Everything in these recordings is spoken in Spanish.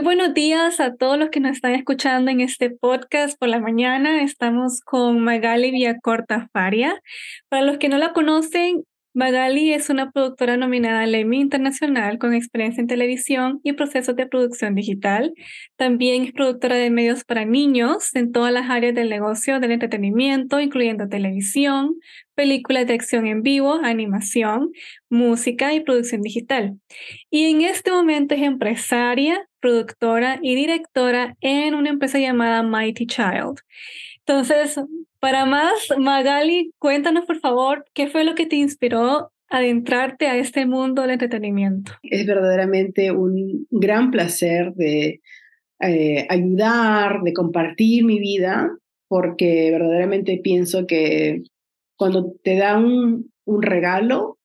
Muy buenos días a todos los que nos están escuchando en este podcast por la mañana. Estamos con Magali Villacorta Faria. Para los que no la conocen, Magali es una productora nominada al Emmy Internacional con experiencia en televisión y procesos de producción digital. También es productora de medios para niños en todas las áreas del negocio del entretenimiento, incluyendo televisión, películas de acción en vivo, animación, música y producción digital. Y en este momento es empresaria, productora y directora en una empresa llamada Mighty Child. Entonces, para más, Magali, cuéntanos por favor, ¿qué fue lo que te inspiró adentrarte a este mundo del entretenimiento? Es verdaderamente un gran placer de eh, ayudar, de compartir mi vida, porque verdaderamente pienso que cuando te dan un, un regalo,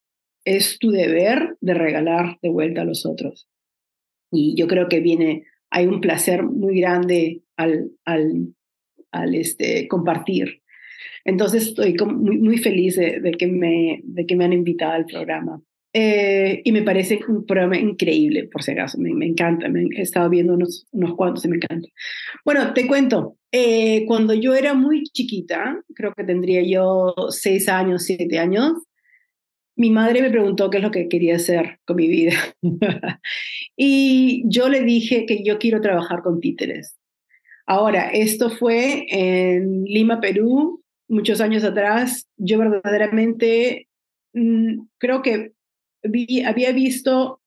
es tu deber de regalar de vuelta a los otros. Y yo creo que viene, hay un placer muy grande al, al, al este, compartir. Entonces estoy muy, muy feliz de, que me, de que me han invitado al programa. Eh, y me parece un programa increíble, por si acaso, me, me encanta, me, he estado viendo unos, unos cuantos y me encanta. Bueno, te cuento, eh, cuando yo era muy chiquita, creo que tendría yo seis años, siete años, mi madre me preguntó qué es lo que quería hacer con mi vida. y yo le dije que yo quiero trabajar con títeres. Ahora, esto fue en Lima, Perú, muchos años atrás, yo verdaderamente mm, creo que había visto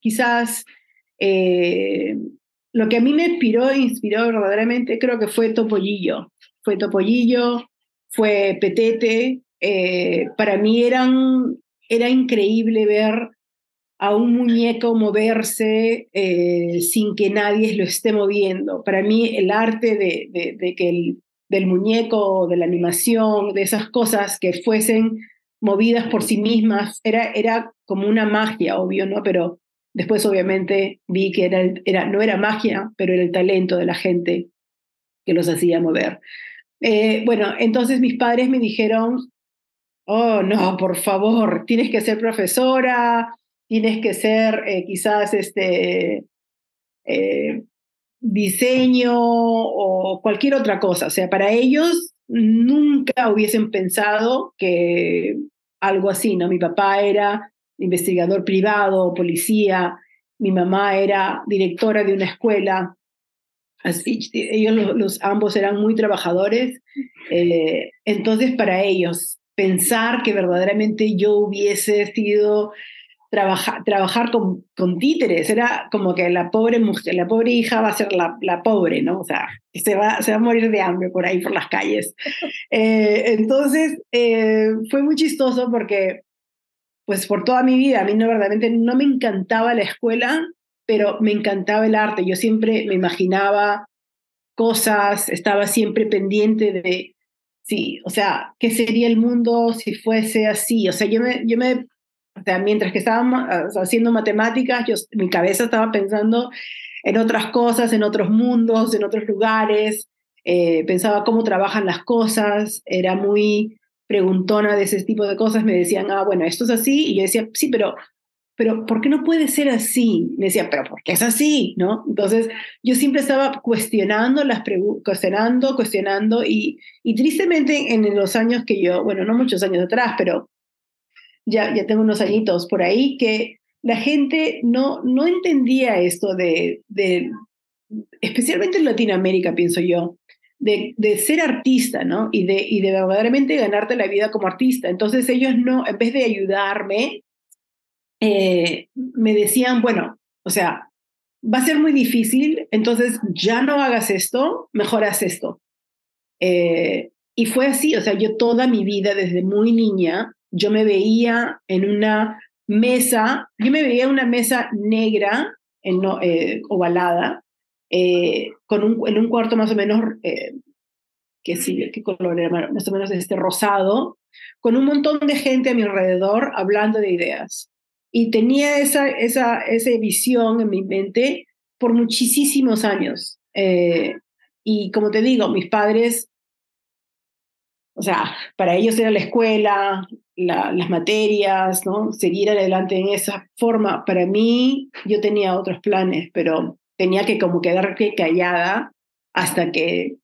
quizás eh, lo que a mí me inspiró inspiró verdaderamente, creo que fue Topollillo. Fue Topollillo, fue Petete. Eh, para mí eran, era increíble ver a un muñeco moverse eh, sin que nadie lo esté moviendo. Para mí el arte de, que el, del muñeco, de la animación, de esas cosas que fuesen movidas por sí mismas, era, era como una magia, obvio, ¿no? Pero después obviamente vi que era, era, no era magia, pero era el talento de la gente que los hacía mover. Eh, bueno, entonces mis padres me dijeron, oh, no, por favor, tienes que ser profesora, tienes que ser eh, quizás este, eh, diseño o cualquier otra cosa. O sea, para ellos nunca hubiesen pensado que algo así, ¿no? Mi papá era investigador privado, policía, mi mamá era directora de una escuela. Así, ellos los, ambos eran muy trabajadores. Eh, entonces, para ellos, pensar que verdaderamente yo hubiese sido trabajar, trabajar con, con, títeres. Era como que la pobre mujer, la pobre hija va a ser la, la pobre, ¿no? O sea, se va, se va a morir de hambre por ahí, por las calles. Eh, entonces, eh, fue muy chistoso porque, pues por toda mi vida, a mí no verdaderamente no me encantaba la escuela, pero me encantaba el arte. Yo siempre me imaginaba cosas, estaba siempre pendiente de, sí, o sea, ¿qué sería el mundo si fuese así? O sea, yo me, yo me o sea, mientras que estábamos haciendo matemáticas, yo, mi cabeza estaba pensando en otras cosas, en otros mundos, en otros lugares. Eh, pensaba cómo trabajan las cosas, era muy preguntona de ese tipo de cosas. Me decían, ah, bueno, esto es así. Y yo decía, sí, pero, pero ¿por qué no puede ser así? Me decía, pero ¿por qué es así? ¿No? Entonces, yo siempre estaba cuestionando, las cuestionando, cuestionando. Y, y tristemente, en los años que yo, bueno, no muchos años atrás, pero ya, ya tengo unos añitos por ahí, que la gente no, no entendía esto de, de, especialmente en Latinoamérica, pienso yo, de, de, ser artista, ¿no? Y de, y de verdaderamente ganarte la vida como artista. Entonces ellos no, en vez de ayudarme, eh, me decían, bueno, o sea, va a ser muy difícil, entonces ya no hagas esto, mejor haz esto. Eh, y fue así, o sea, yo toda mi vida, desde muy niña, yo me veía en una mesa, yo me veía en una mesa negra, eh, ovalada, con un, en un cuarto más o menos, que sí, qué color era, más o menos este rosado, con un montón de gente a mi alrededor hablando de ideas. Y tenía esa, esa, esa visión en mi mente por muchísimos años. y como te digo, mis padres o sea, para ellos era la escuela, las materias, ¿no? Seguir adelante en esa forma. Para mí, yo tenía otros planes, pero tenía que como quedarme callada hasta que,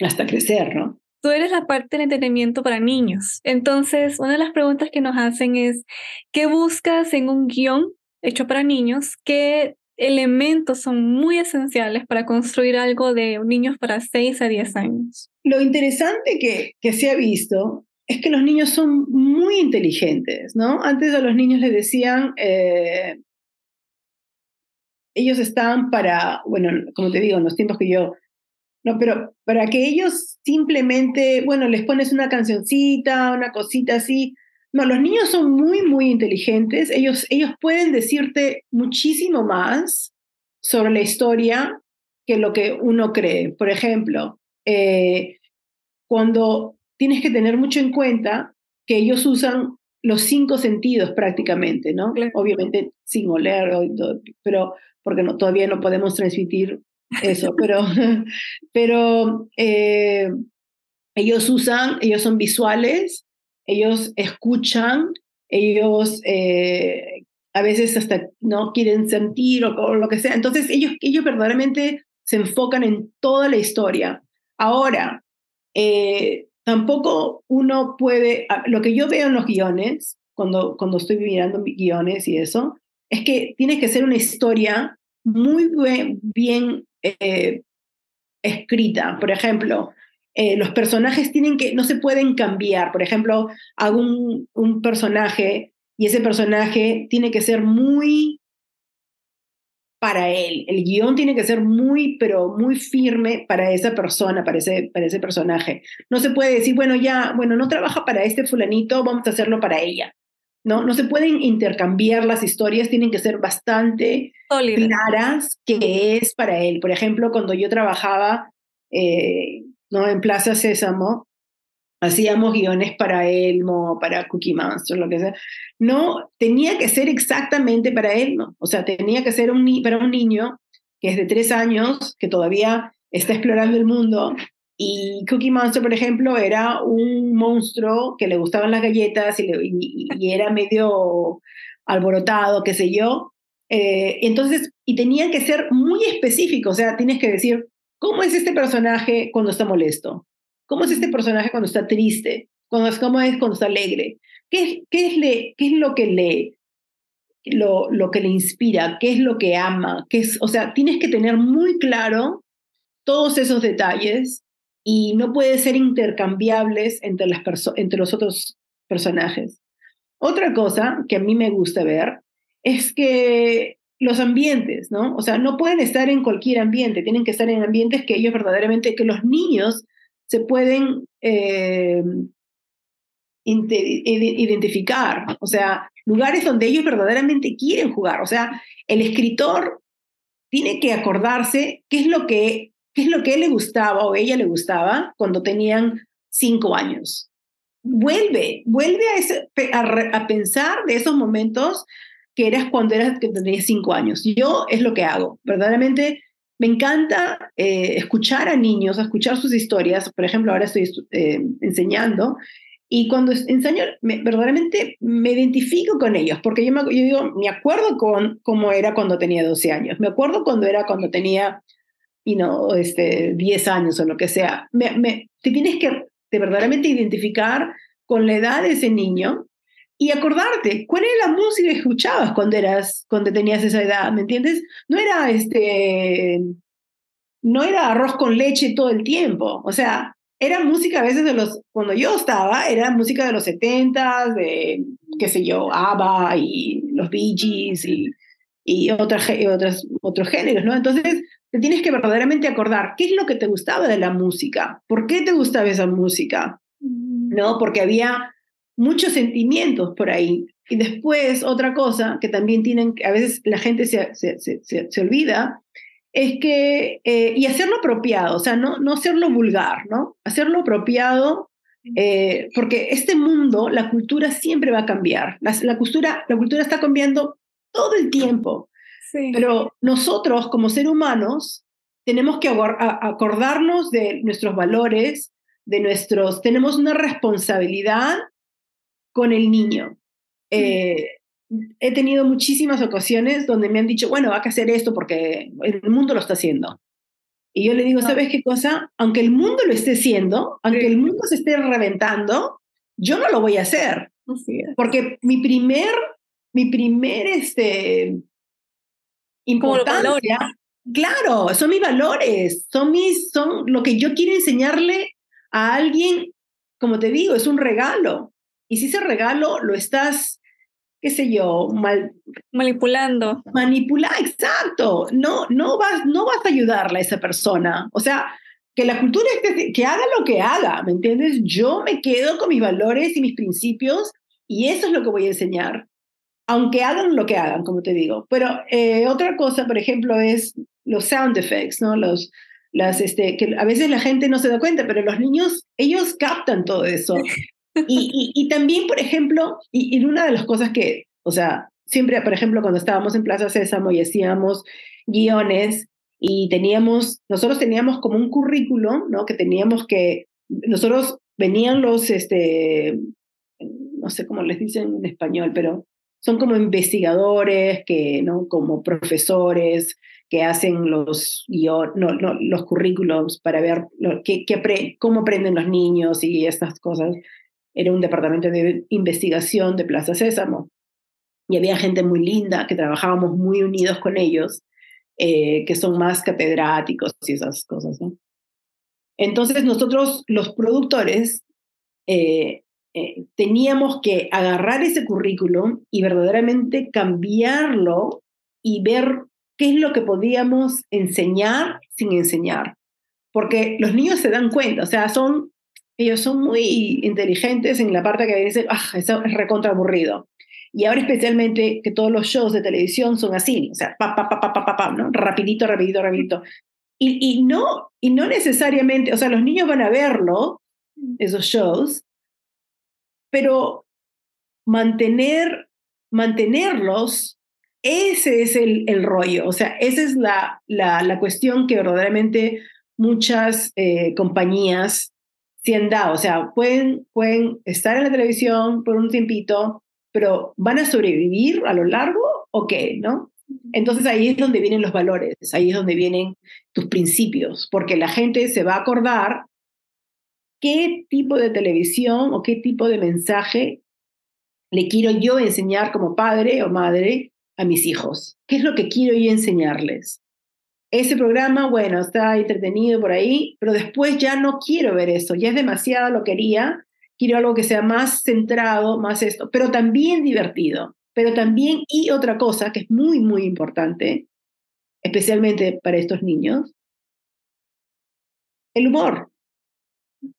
hasta crecer, ¿no? Tú eres la parte del entretenimiento para niños. Entonces, una de las preguntas que nos hacen es, ¿qué buscas en un guion hecho para niños? ¿Qué elementos son muy esenciales para construir algo de niños para 6 a 10 años? Lo interesante que, que se ha visto es que los niños son muy inteligentes, ¿no? Antes a los niños les decían, eh, ellos están para, bueno, como te digo, en los tiempos que yo, no, pero para que ellos simplemente, bueno, les pones una cancioncita, una cosita así. No, los niños son muy, muy inteligentes. Ellos, ellos pueden decirte muchísimo más sobre la historia que lo que uno cree. Por ejemplo, eh, cuando tienes que tener mucho en cuenta que ellos usan los cinco sentidos prácticamente, ¿no? Obviamente sin oler, pero porque no, todavía no podemos transmitir eso, pero, pero eh, ellos usan, ellos son visuales, ellos escuchan, ellos eh, a veces hasta no quieren sentir o, lo que sea. Entonces ellos, ellos verdaderamente se enfocan en toda la historia. Ahora, eh, tampoco uno puede, lo que yo veo en los guiones, cuando, cuando estoy mirando guiones y eso, es que tiene que ser una historia muy bien, eh, escrita. Por ejemplo, eh, los personajes tienen que, no se pueden cambiar. Por ejemplo, hago un, personaje y ese personaje tiene que ser muy para él. El guion tiene que ser muy, pero muy firme para esa persona, para ese, para ese personaje. No se puede decir, bueno, ya, bueno, no trabaja para este fulanito, vamos a hacerlo para ella. No, no se pueden intercambiar las historias, tienen que ser bastante claras que es para él. Por ejemplo, cuando yo trabajaba eh, ¿no? en Plaza Sésamo, hacíamos guiones para Elmo, para Cookie Monster, lo que sea. No, tenía que ser exactamente para Elmo. O sea, tenía que ser un, para un niño que es de tres años, que todavía está explorando el mundo. Y Cookie Monster, por ejemplo, era un monstruo que le gustaban las galletas y, y, era medio alborotado, qué sé yo. Eh, entonces, y tenía que ser muy específico, o sea, tienes que decir, ¿cómo es este personaje cuando está molesto? ¿Cómo es este personaje cuando está triste? ¿Cómo es cuando está alegre? ¿Qué, qué, es, le, qué es lo que le, lo, lo, que le inspira? ¿Qué es lo que ama? ¿Qué es, o sea, tienes que tener muy claro todos esos detalles y no pueden ser intercambiables entre, las entre los otros personajes. Otra cosa que a mí me gusta ver es que los ambientes, ¿no? O sea, no pueden estar en cualquier ambiente, tienen que estar en ambientes que ellos verdaderamente, que los niños se pueden eh, identificar, o sea, lugares donde ellos verdaderamente quieren jugar. O sea, el escritor tiene que acordarse qué es lo que, qué es lo que él le gustaba o ella le gustaba cuando tenían cinco años. Vuelve, vuelve a, pensar de esos momentos que eras cuando eras que tenías cinco años. Yo es lo que hago. Verdaderamente me encanta eh, escuchar a niños, escuchar sus historias. Por ejemplo, ahora estoy eh, enseñando y cuando enseño, verdaderamente me identifico con ellos, porque yo, me, yo digo, me acuerdo con cómo era cuando tenía 12 años, me acuerdo cuando era cuando tenía, you know, este, 10 años o lo que sea. Te tienes que te verdaderamente identificar con la edad de ese niño y acordarte cuál era la música que escuchabas cuando eras cuando tenías esa edad, ¿me entiendes? No era este no era arroz con leche todo el tiempo, o sea, era música a veces de los cuando yo estaba, era música de los 70 de qué sé yo, ABBA y los Bee Gees y y otras, otras, otros géneros, ¿no? Entonces, te tienes que verdaderamente acordar qué es lo que te gustaba de la música, por qué te gustaba esa música, ¿no? Porque había muchos sentimientos por ahí. Y después, otra cosa que también tienen, a veces la gente se, se, se, se olvida, es que, eh, y hacerlo apropiado, o sea, no, no hacerlo vulgar, ¿no? Hacerlo apropiado, eh, porque este mundo, la cultura siempre va a cambiar. La, la, cultura, la cultura está cambiando todo el tiempo. Sí. Pero nosotros, como seres humanos, tenemos que acordarnos de nuestros valores, de nuestros, tenemos una responsabilidad con el niño. Eh, he tenido muchísimas ocasiones donde me han dicho, bueno, hay que hacer esto porque el mundo lo está haciendo. Y yo le digo, ¿sabes qué cosa? Aunque el mundo lo esté haciendo, aunque el mundo se esté reventando, yo no lo voy a hacer. Porque mi primer, mi primer, este, importancia, claro, son mis valores, son mis, son lo que yo quiero enseñarle a alguien, como te digo, es un regalo. Y si ese regalo lo estás, qué sé yo, mal, manipulando. Manipular, exacto. No, no vas, no vas a ayudarle a esa persona. O sea, que la cultura es que, que haga lo que haga, ¿me entiendes? Yo me quedo con mis valores y mis principios y eso es lo que voy a enseñar. Aunque hagan lo que hagan, como te digo. Pero eh, otra cosa, por ejemplo, es los sound effects, ¿no? Los, las, este, que a veces la gente no se da cuenta, pero los niños, ellos captan todo eso. Y, y, también, por ejemplo, y, y, una de las cosas que, o sea, siempre, por ejemplo, cuando estábamos en Plaza Sésamo y hacíamos guiones y teníamos, nosotros teníamos como un currículo, ¿no? Que teníamos que, nosotros venían los, este, no sé cómo les dicen en español, pero son como investigadores, que, ¿no? Como profesores, que hacen los, no, no, los currículos para ver lo, qué, cómo aprenden los niños y estas cosas. Era un departamento de investigación de Plaza Sésamo. Y había gente muy linda que trabajábamos muy unidos con ellos, eh, que son más catedráticos y esas cosas. ¿no? Entonces nosotros, los productores, eh, eh, teníamos que agarrar ese currículum y verdaderamente cambiarlo y ver qué es lo que podíamos enseñar sin enseñar. Porque los niños se dan cuenta, o sea, son, ellos son muy inteligentes en la parte que dicen, ah, eso es recontra aburrido. Y ahora especialmente que todos los shows de televisión son así, o sea, pa. Y, no, necesariamente, o los niños van a verlo, esos shows, pero mantener, mantenerlos ese es el, el rollo, o sea, esa es la, la, la cuestión que verdaderamente muchas eh, compañías se han dado. O sea, pueden, pueden estar en la televisión por un tiempito, pero ¿van a sobrevivir a lo largo o qué? ¿No? Entonces ahí es donde vienen los valores, ahí es donde vienen tus principios, porque la gente se va a acordar qué tipo de televisión o qué tipo de mensaje le quiero yo enseñar como padre o madre a mis hijos? ¿Qué es lo que quiero yo enseñarles? Ese programa, bueno, está entretenido por ahí, pero después ya no quiero ver eso, ya es demasiado lo quería, quiero algo que sea más centrado, más esto, pero también divertido, pero también, y otra cosa que es muy, muy importante, especialmente para estos niños, el humor.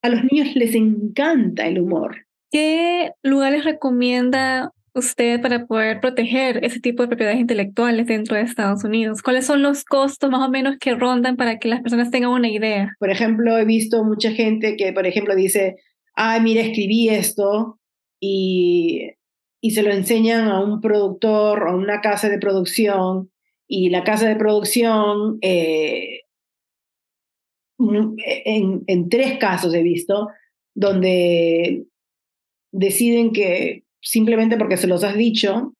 A los niños les encanta el humor. ¿Qué lugares recomienda usted para poder proteger ese tipo de propiedades intelectuales dentro de Estados Unidos? ¿Cuáles son los costos más o menos que rondan para que las personas tengan una idea? Por ejemplo, he visto mucha gente que, por ejemplo, dice, ay, mira, escribí esto y, y se lo enseñan a un productor o a una casa de producción y la casa de producción, eh, en, en tres casos he visto, donde deciden que simplemente porque se los has dicho,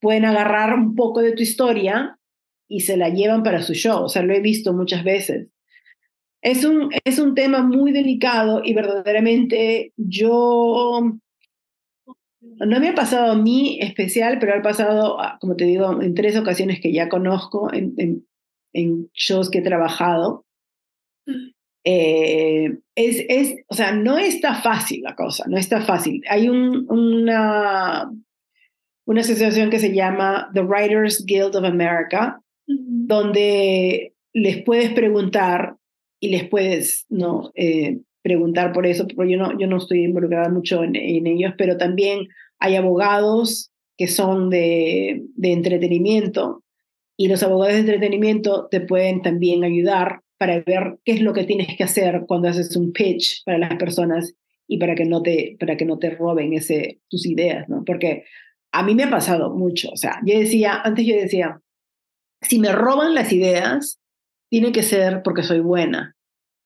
pueden agarrar un poco de tu historia y se la llevan para su show. O sea, lo he visto muchas veces. Es un, es un tema muy delicado y verdaderamente yo, no me ha pasado a mí especial, pero ha pasado, como te digo, en tres ocasiones que ya conozco, en, en, en shows que he trabajado. Eh, es, es, o sea, no está fácil la cosa, no está fácil. Hay un, una, una asociación que se llama The Writers Guild of America, donde les puedes preguntar y les puedes no eh, preguntar por eso, porque yo no, yo no estoy involucrada mucho en, en ellos, pero también hay abogados que son de, de entretenimiento y los abogados de entretenimiento te pueden también ayudar para ver qué es lo que tienes que hacer cuando haces un pitch para las personas y para que no te, para que no te roben ese, tus ideas, ¿no? Porque a mí me ha pasado mucho, o sea, yo decía, antes yo decía, si me roban las ideas, tiene que ser porque soy buena,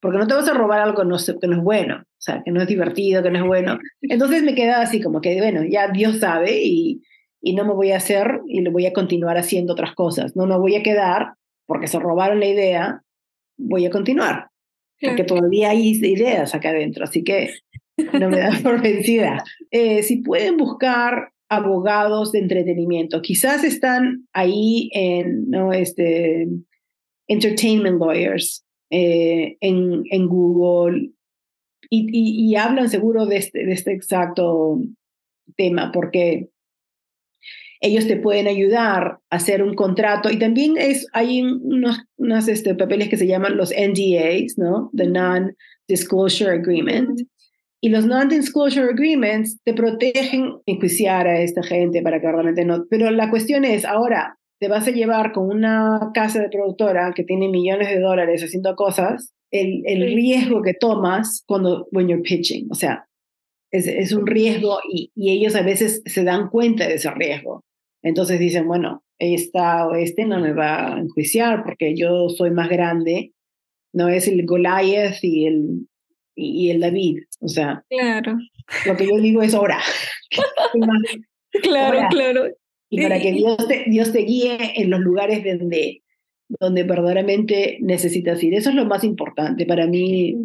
porque no te vas a robar algo que no, que no es bueno, o sea, que no es divertido, que no es bueno. Entonces me quedaba así como que, bueno, ya Dios sabe y, y no me voy a hacer y le voy a continuar haciendo otras cosas. No me voy a quedar porque se robaron la idea, voy a continuar. Porque todavía hay ideas acá adentro, así que no me da por vencida. Eh, si pueden buscar abogados de entretenimiento, quizás están ahí en ¿no? este, entertainment lawyers, eh, en, en Google, y, y, hablan seguro de este, de este exacto tema, porque ellos te pueden ayudar a hacer un contrato y también es, hay unos, unos este, papeles que se llaman los NDAs, ¿no? The Non-Disclosure Agreement. Y los Non-Disclosure Agreements te protegen enjuiciar a esta gente para que realmente no... Pero la cuestión es, ahora, te vas a llevar con una casa de productora que tiene millones de dólares haciendo cosas, el, el riesgo que tomas cuando when you're pitching, o sea, es, es un riesgo y, y, ellos a veces se dan cuenta de ese riesgo. Entonces dicen, bueno, esta o este no me va a enjuiciar porque yo soy más grande, no es el Goliath y el, y el David. O sea, claro. lo que yo digo es ahora. claro, claro. Y para que Dios te, Dios te guíe en los lugares donde, donde verdaderamente necesitas ir. Eso es lo más importante. Para mí,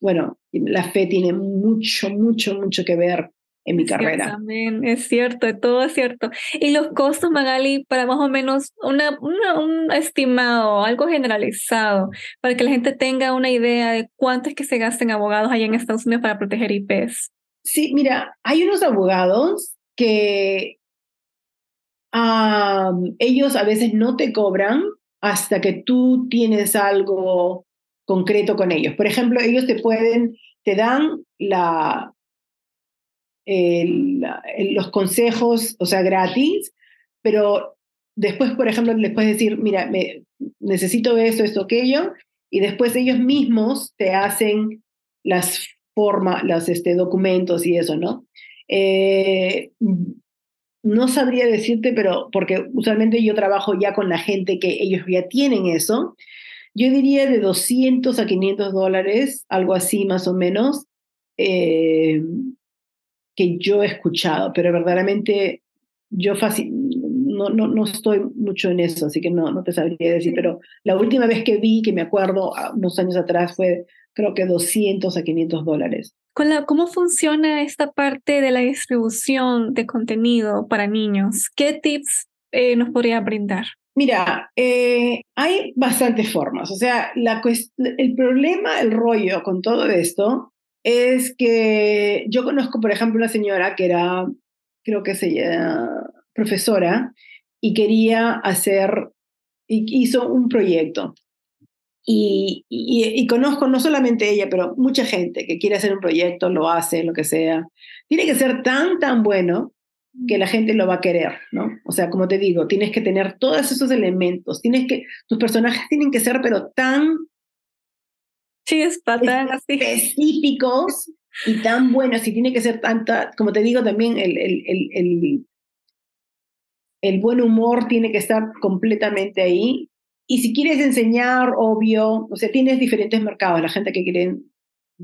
bueno, la fe tiene mucho, mucho, mucho que ver en mi carrera. Amén, es cierto, todo es cierto. Y los costos, Magali, para más o menos una, un estimado, algo generalizado, para que la gente tenga una idea de cuánto es que se gastan abogados allá en Estados Unidos para proteger IPs. Sí, mira, hay unos abogados que ellos a veces no te cobran hasta que tú tienes algo concreto con ellos. Por ejemplo, ellos te pueden, te dan la, los consejos, o sea, gratis, pero después, por ejemplo, les puedes decir, mira, me, necesito esto, esto, aquello, y después ellos mismos te hacen las formas, los este, documentos y eso, ¿no? Eh, no sabría decirte, pero porque usualmente yo trabajo ya con la gente que ellos ya tienen eso, yo diría de 200 a 500 dólares, algo así más o menos. Eh, que yo he escuchado, pero verdaderamente yo no, no, no estoy mucho en eso, así que no, no te sabría decir, pero la última vez que vi, que me acuerdo unos años atrás, fue creo que 200 a 500 dólares. ¿Cómo funciona esta parte de la distribución de contenido para niños? ¿Qué tips eh, nos podría brindar? Mira, eh, hay bastantes formas. O sea, la el problema, el rollo con todo esto es que yo conozco, por ejemplo, una señora que era, creo que se llama profesora, y quería hacer, y hizo un proyecto. Y, y, conozco no solamente ella, pero mucha gente que quiere hacer un proyecto, lo hace, lo que sea. Tiene que ser tan, tan bueno que la gente lo va a querer, ¿no? O sea, como te digo, tienes que tener todos esos elementos, tienes que, tus personajes tienen que ser, pero tan Sí, es así. Específicos y tan buenos, y tiene que ser tanta, como te digo también, el, el, el, el, buen humor tiene que estar completamente ahí. Y si quieres enseñar, obvio, o sea, tienes diferentes mercados, la gente que quiere,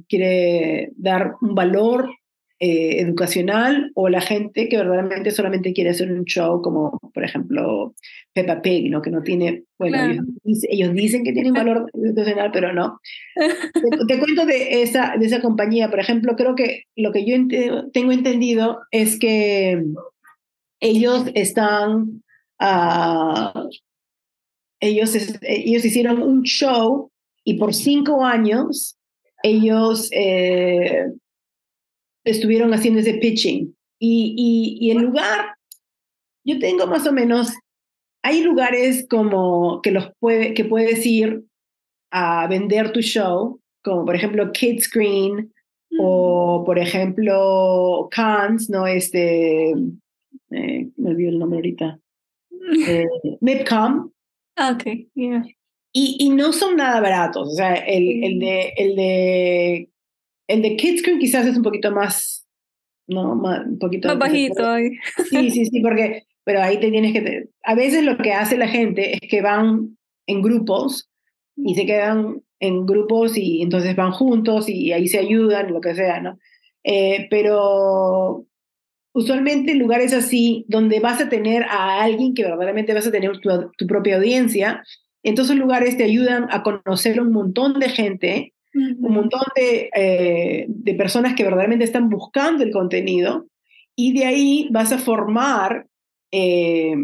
quiere dar un valor eh, educacional o la gente que verdaderamente solamente quiere hacer un show como, por ejemplo, Peppa Pig, ¿no? que no tiene, bueno, ellos, dicen que tienen valor educacional, pero no. te, cuento de esa, de esa compañía, por ejemplo, creo que lo que yo tengo entendido es que ellos están, uh, ellos, ellos hicieron un show y por cinco años ellos eh, estuvieron haciendo ese pitching. Y, y, y, el lugar, yo tengo más o menos, hay lugares como que, los puede, que puedes ir a vender tu show, como por ejemplo Kids Screen o por ejemplo Cannes, ¿no? Este, eh, me olvidó el nombre ahorita. Eh, Mipcom. Ah, ok, yeah. Y, y, no son nada baratos. O sea, el, el, de, el de el de Kids Crew quizás es un poquito más, ¿no? Más, un poquito más bajito. Sí, sí, sí, porque, pero ahí te tienes que, a veces lo que hace la gente es que van en grupos y se quedan en grupos y entonces van juntos y ahí se ayudan, lo que sea, ¿no? Eh, pero usualmente lugares así, donde vas a tener a alguien que verdaderamente vas a tener tu, propia audiencia, entonces lugares te ayudan a conocer un montón de gente, un montón de, eh, de personas que verdaderamente están buscando el contenido, y de ahí vas a formar, eh,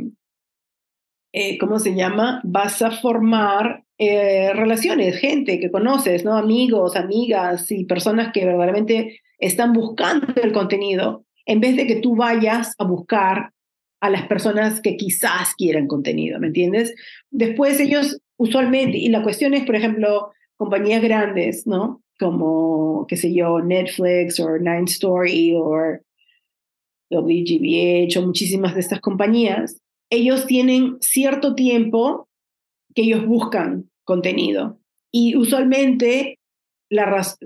eh, ¿cómo se llama? Vas a formar relaciones, gente que conoces, ¿no? Amigos, amigas y personas que verdaderamente están buscando el contenido en vez de que tú vayas a buscar a las personas que quizás quieran contenido, ¿me entiendes? Después ellos usualmente, y la cuestión es, por ejemplo, compañías grandes, ¿no? Como, qué sé yo, Netflix o Nine Story o WGBH o muchísimas de estas compañías, ellos tienen cierto tiempo que ellos buscan contenido. Y usualmente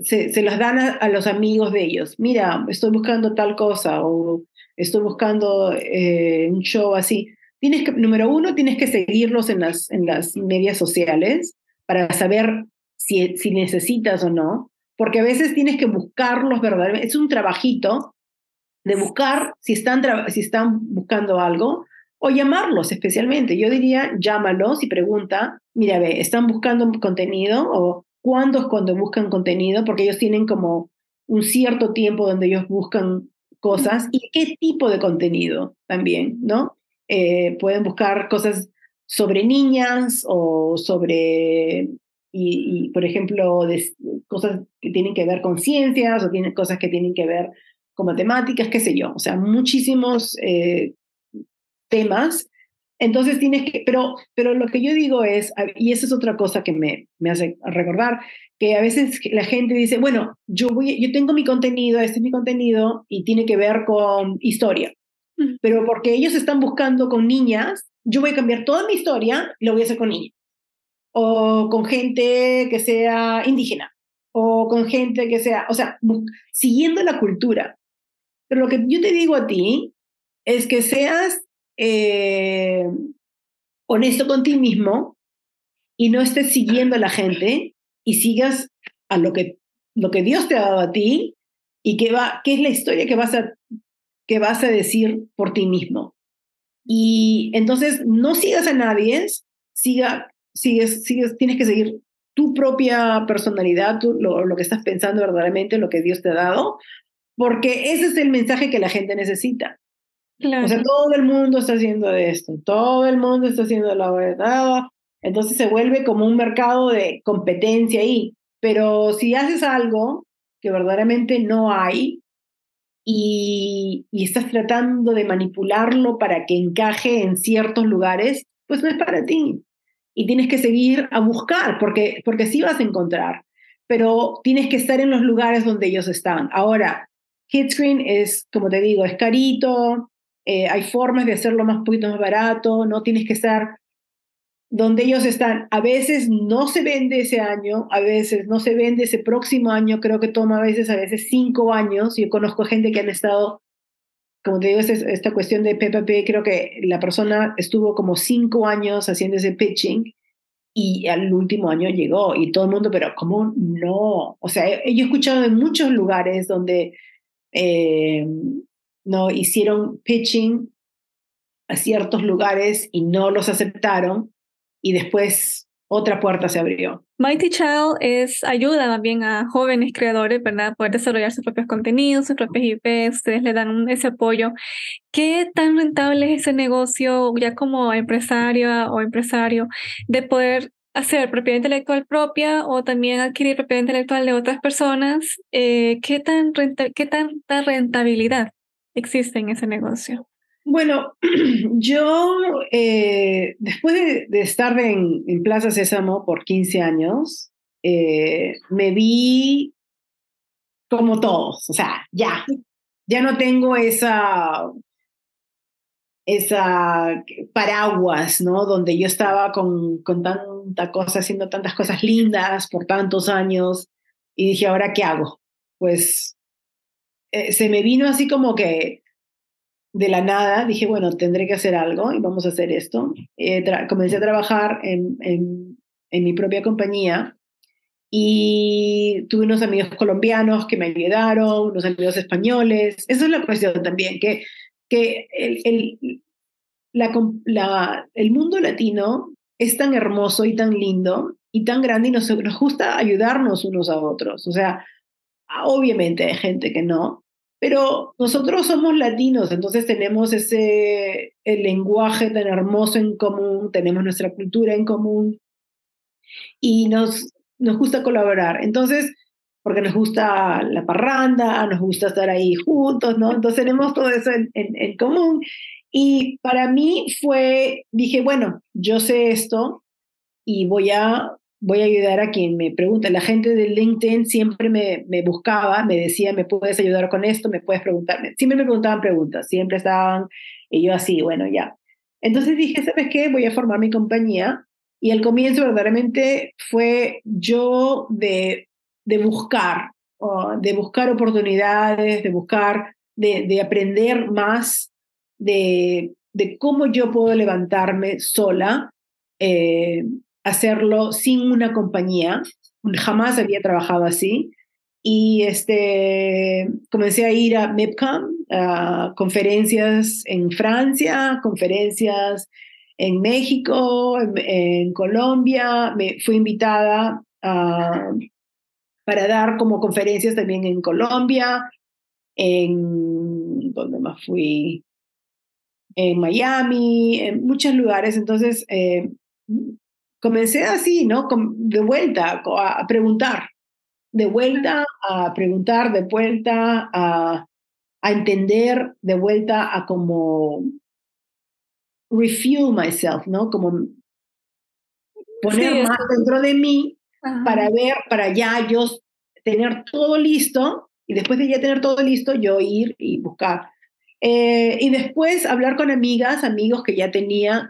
se, las dan a, los amigos de ellos. Mira, estoy buscando tal cosa o estoy buscando eh, un show así. Tienes número uno, tienes que seguirlos en las, en las medias sociales para saber si, si necesitas o no, porque a veces tienes que buscarlos verdaderamente. Es un trabajito de buscar si están, si están buscando algo o llamarlos especialmente. Yo diría, llámalos y pregunta, mira, ve, ¿están buscando contenido o cuándo es cuando buscan contenido, porque ellos tienen como un cierto tiempo donde ellos buscan cosas y qué tipo de contenido también, ¿no? Eh, pueden buscar cosas sobre niñas o sobre, y, por ejemplo, cosas que tienen que ver con ciencias o tienen cosas que tienen que ver con matemáticas, qué sé yo, o sea, muchísimos eh, temas. Entonces tienes que, pero, pero lo que yo digo es, y esa es otra cosa que me, me hace recordar, que a veces la gente dice, bueno, yo, voy, yo tengo mi contenido, este es mi contenido y tiene que ver con historia, pero porque ellos están buscando con niñas, yo voy a cambiar toda mi historia y lo voy a hacer con niñas, o con gente que sea indígena, o con gente que sea, o sea, siguiendo la cultura. Pero lo que yo te digo a ti es que seas eh, honesto con ti mismo y no estés siguiendo a la gente y sigas a lo que, lo que Dios te ha dado a ti y qué, qué es la historia que vas, a, que vas a decir por ti mismo. Y entonces no sigas a nadie, siga, sigues, sigues, tienes que seguir tu propia personalidad, lo, lo que estás pensando verdaderamente, lo que Dios te ha dado, porque ese es el mensaje que la gente necesita. O sea, todo el mundo está haciendo esto, todo el mundo está haciendo la verdad. Entonces se vuelve como un mercado de competencia ahí. Pero si haces algo que verdaderamente no hay y, y estás tratando de manipularlo para que encaje en ciertos lugares, pues no es para ti. Y tienes que seguir a buscar, porque, porque sí vas a encontrar, pero tienes que estar en los lugares donde ellos están. Ahora, Hitscreen es, como te digo, es carito, eh, hay formas de hacerlo más poquito más barato, no tienes que estar donde ellos están. A veces no se vende ese año, a veces no se vende ese próximo año, creo que toma a veces, a veces cinco años. Yo conozco gente que han estado, como te digo, esta, cuestión de PPP, creo que la persona estuvo como cinco años haciendo ese pitching y al último año llegó y todo el mundo, pero ¿cómo no? O sea, yo he escuchado en muchos lugares donde eh, no hicieron pitching a ciertos lugares y no los aceptaron y después otra puerta se abrió. Mighty Child es ayuda también a jóvenes creadores, ¿verdad? Poder desarrollar sus propios contenidos, sus propios IP, ustedes le dan ese apoyo. ¿Qué tan rentable es ese negocio ya como empresaria o empresario de poder hacer propiedad intelectual propia o también adquirir propiedad intelectual de otras personas? Eh, ¿qué, tan ¿Qué tanta rentabilidad existe en ese negocio? Bueno, yo eh, después de, estar en, Plaza Sésamo por 15 años, eh, me vi como todos, o sea, ya, ya no tengo esa, esa paraguas, ¿no? Donde yo estaba con, con tanta cosa, haciendo tantas cosas lindas por tantos años y dije, ¿ahora qué hago? Pues eh, se me vino así como que de la nada, dije, bueno, tendré que hacer algo y vamos a hacer esto. comencé a trabajar en, en, mi propia compañía y tuve unos amigos colombianos que me ayudaron, unos amigos españoles. Esa es la cuestión también, que, que el, el, la, la, el mundo latino es tan hermoso y tan lindo y tan grande y nos, nos gusta ayudarnos unos a otros. O sea, obviamente hay gente que no, pero nosotros somos latinos, entonces tenemos ese el lenguaje tan hermoso en común, tenemos nuestra cultura en común y nos, nos gusta colaborar. Entonces, porque nos gusta la parranda, nos gusta estar ahí juntos, ¿no? Entonces tenemos todo eso en, en, común. Y para mí fue, dije, bueno, yo sé esto y voy a, voy a ayudar a quien me pregunte. La gente de LinkedIn siempre me, me buscaba, me decía, ¿me puedes ayudar con esto? ¿Me puedes preguntarme? Siempre me preguntaban preguntas, siempre estaban, y yo así, bueno, ya. Entonces dije, ¿sabes qué? Voy a formar mi compañía y el comienzo verdaderamente fue yo de, de buscar, de buscar oportunidades, de buscar, de, de aprender más de, de, cómo yo puedo levantarme sola, eh, hacerlo sin una compañía. Jamás había trabajado así. Y este, comencé a ir a MEPCAM, a conferencias en Francia, conferencias en México, en, Colombia, me fui invitada para dar como conferencias también en Colombia, en, ¿dónde más fui? En Miami, en muchos lugares. Entonces, eh, comencé así, ¿no? De vuelta a preguntar, de vuelta a preguntar, de vuelta a, a entender, de vuelta a como refuel myself, ¿no? Como poner más dentro de mí para ver, para ya yo tener todo listo y después de ya tener todo listo, yo ir y buscar. Eh, y después hablar con amigas, amigos que ya tenía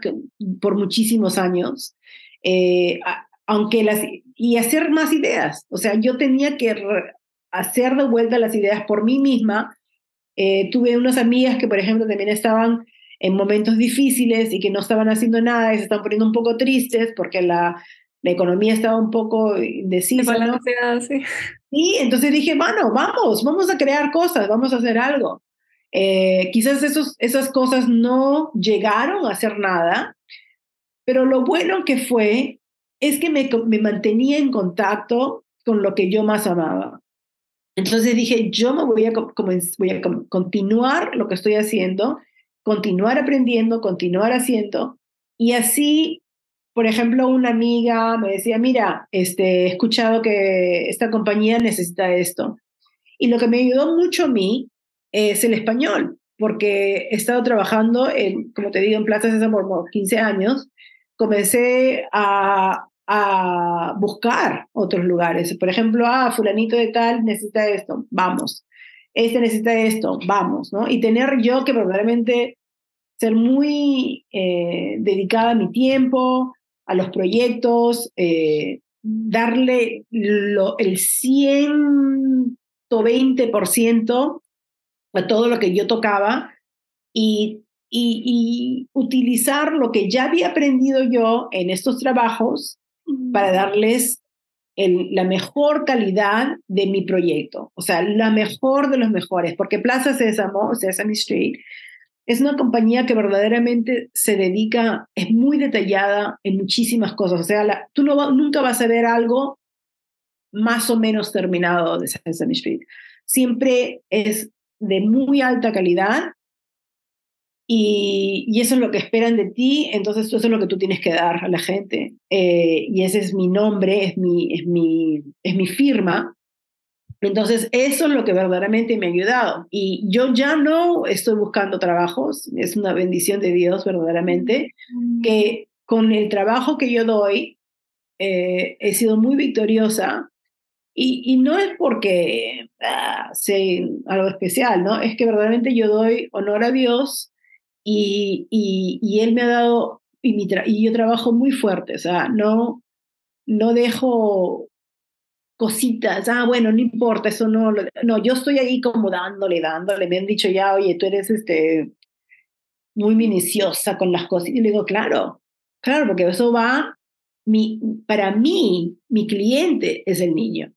por muchísimos años, eh, aunque las, y hacer más ideas. O sea, yo tenía que hacer de vuelta las ideas por mí misma. Eh, tuve unas amigas que, por ejemplo, también estaban en momentos difíciles y que no estaban haciendo nada y se están poniendo un poco tristes porque la, la economía estaba un poco indecisa. ¿no? sí. Y entonces dije, bueno, vamos, vamos a crear cosas, vamos a hacer algo. Eh, quizás esos, esas cosas no llegaron a hacer nada, pero lo bueno que fue es que me, me mantenía en contacto con lo que yo más amaba. Entonces dije, yo me voy a, voy a continuar lo que estoy haciendo continuar aprendiendo, continuar haciendo. Y así, por ejemplo, una amiga me decía, mira, este, he escuchado que esta compañía necesita esto. Y lo que me ayudó mucho a mí es el español, porque he estado trabajando, en, como te digo, en Plaza Sésamo por 15 años. Comencé a, buscar otros lugares. Por ejemplo, ah, fulanito de tal necesita esto, vamos. Este necesita esto, vamos, ¿no? Y tener yo que verdaderamente ser muy eh, dedicada a mi tiempo, a los proyectos, eh, darle lo, el 120% a todo lo que yo tocaba y, y, utilizar lo que ya había aprendido yo en estos trabajos para darles el, la mejor calidad de mi proyecto, o sea, la mejor de los mejores, porque Plaza Sésamo, Sesame Street, es una compañía que verdaderamente se dedica, es muy detallada en muchísimas cosas. O sea, tú no nunca vas a ver algo más o menos terminado de Sesame Street. Siempre es de muy alta calidad y, y, eso es lo que esperan de ti, entonces eso es lo que tú tienes que dar a la gente. Eh, y ese es mi nombre, es mi, es mi, es mi firma. Entonces, eso es lo que verdaderamente me ha ayudado. Y yo ya no estoy buscando trabajos, es una bendición de Dios verdaderamente, mm. que con el trabajo que yo doy eh, he sido muy victoriosa. Y, y no es porque ah, sé algo especial, ¿no? Es que verdaderamente yo doy honor a Dios y, y, Él me ha dado, y, mi yo trabajo muy fuerte, o sea, no, no dejo cositas, ah, bueno, no importa, eso no, no, yo estoy ahí como dándole, dándole, me han dicho ya, oye, tú eres este, muy minuciosa con las cosas, y le digo, claro, claro, porque eso va mi, para mí, mi cliente es el niño.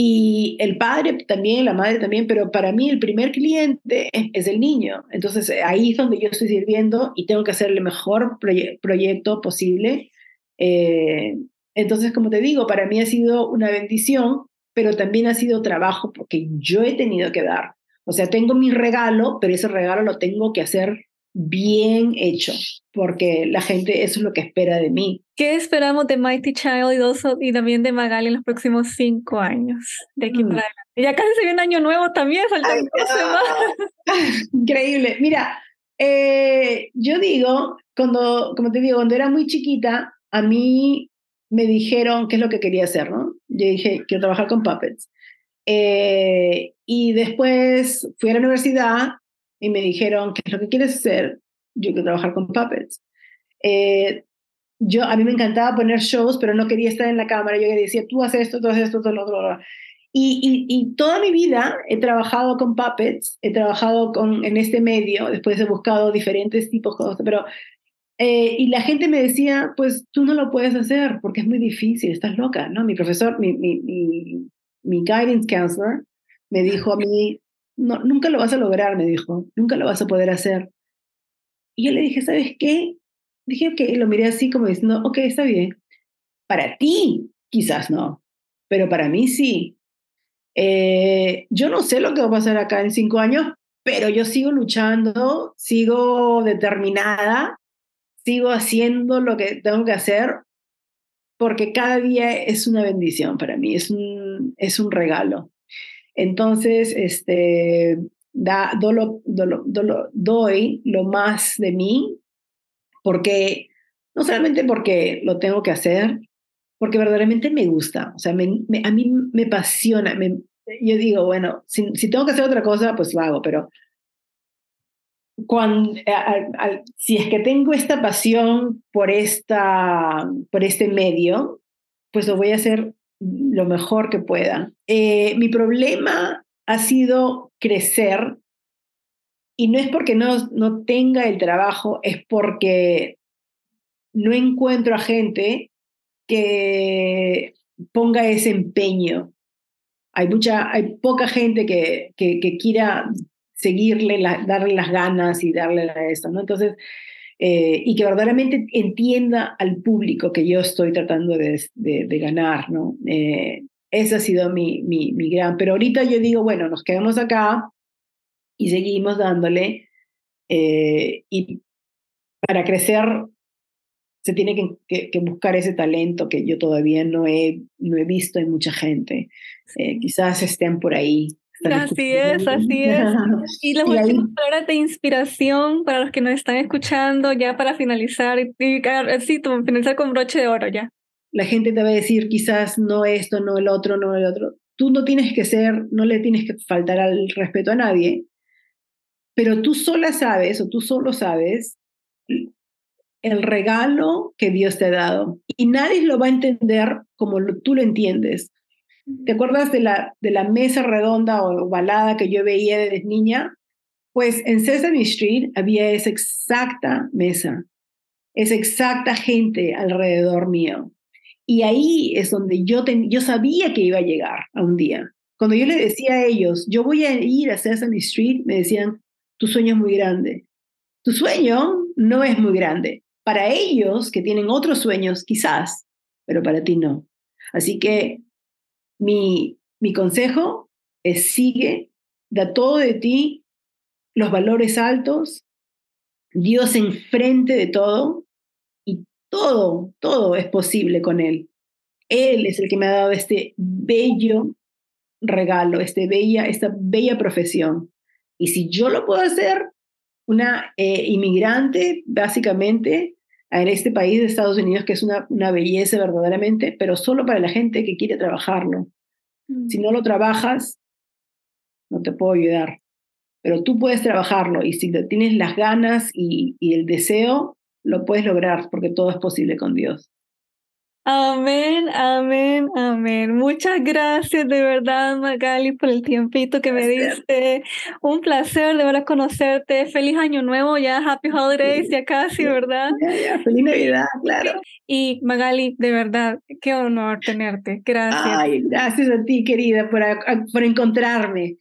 Y el padre también, la madre también, pero para mí el primer cliente es, el niño. Entonces ahí es donde yo estoy sirviendo y tengo que hacer el mejor proyecto posible. Eh, entonces, como te digo, para mí ha sido una bendición, pero también ha sido trabajo porque yo he tenido que dar. O sea, tengo mi regalo, pero ese regalo lo tengo que hacer bien hecho, porque la gente eso es lo que espera de mí. ¿Qué esperamos de Mighty Child y, también de Magali en los próximos cinco años de aquí mm. para adelante? Ya casi se viene año nuevo también, faltan Increíble. Mira, eh, yo digo, cuando, como te digo, cuando era muy chiquita, a mí me dijeron qué es lo que quería hacer, ¿no? Yo dije, quiero trabajar con puppets. Eh, y después fui a la universidad y me dijeron, ¿qué es lo que quieres hacer? Yo quiero trabajar con puppets. Eh, yo, a mí me encantaba poner shows, pero no quería estar en la cámara. Yo decía, tú haces esto, tú haces esto, todo lo otro. Y, y, toda mi vida he trabajado con puppets, he trabajado con, en este medio, después he buscado diferentes tipos de cosas, pero... Eh, y la gente me decía, pues tú no lo puedes hacer porque es muy difícil, estás loca, ¿no? Mi profesor, mi, mi, mi, mi guidance counselor, me dijo a mí, no, nunca lo vas a lograr, me dijo, nunca lo vas a poder hacer. Y yo le dije, ¿sabes qué? Dije, ok, lo miré así como diciendo, ok, está bien. Para ti, quizás no, pero para mí sí. Eh, yo no sé lo que va a pasar acá en cinco años, pero yo sigo luchando, sigo determinada, sigo haciendo lo que tengo que hacer, porque cada día es una bendición para mí, es un, es un regalo. Entonces, este, da, doy lo más de mí, porque, no solamente porque lo tengo que hacer, porque verdaderamente me gusta, o sea, a mí me apasiona, yo digo, bueno, si, tengo que hacer otra cosa, pues lo hago, pero cuando, si es que tengo esta pasión por, esta, por este medio, pues lo voy a hacer lo mejor que pueda. Eh, mi problema ha sido crecer y no es porque no, no tenga el trabajo, es porque no encuentro a gente que ponga ese empeño. Hay, mucha, hay poca gente que, que, quiera seguirle, darle las ganas y darle a esto, ¿no? Entonces, eh, y que verdaderamente entienda al público que yo estoy tratando de, de, ganar, ¿no? Eh, ese ha sido mi, mi, mi, gran, pero ahorita yo digo, bueno, nos quedamos acá y seguimos dándole, eh, y para crecer se tiene que, que, buscar ese talento que yo todavía no he, no he visto en mucha gente. quizás estén por ahí. Así es, así es. Y las últimas palabras de inspiración para los que nos están escuchando, ya para finalizar, y, sí, finalizar con broche de oro ya. La gente te va a decir quizás no esto, no el otro, no el otro. Tú no tienes que ser, no le tienes que faltar al respeto a nadie, pero tú sola sabes o tú solo sabes el regalo que Dios te ha dado y nadie lo va a entender como tú lo entiendes. ¿Te acuerdas de la, de la mesa redonda o ovalada que yo veía desde niña? Pues en Sesame Street había esa exacta mesa, esa exacta gente alrededor mío. Y ahí es donde yo, yo sabía que iba a llegar a un día. Cuando yo le decía a ellos, yo voy a ir a Sesame Street, me decían, tu sueño es muy grande. Tu sueño no es muy grande. Para ellos, que tienen otros sueños, quizás, pero para ti no. Así que mi, mi consejo es sigue, da todo de ti, los valores altos, Dios enfrente de todo y todo, todo es posible con Él. Él es el que me ha dado este bello regalo, este bella, esta bella profesión. Y si yo lo puedo hacer, una eh, inmigrante, básicamente, en este país de Estados Unidos, que es una, una belleza verdaderamente, pero solo para la gente que quiere trabajarlo. Si mm. no lo trabajas, no te puedo ayudar. Pero tú puedes trabajarlo y si tienes las ganas y el deseo, lo puedes lograr porque todo es posible con Dios. Amén, amén, amén. Muchas gracias de verdad, Magali, por el tiempito que me diste. Un placer de verdad conocerte. Feliz año nuevo, ya Happy Holidays, ya casi, ¿verdad? feliz Navidad, claro. Y Magali, de verdad, qué honor tenerte. Gracias. Ay, gracias a ti, querida, por, por encontrarme.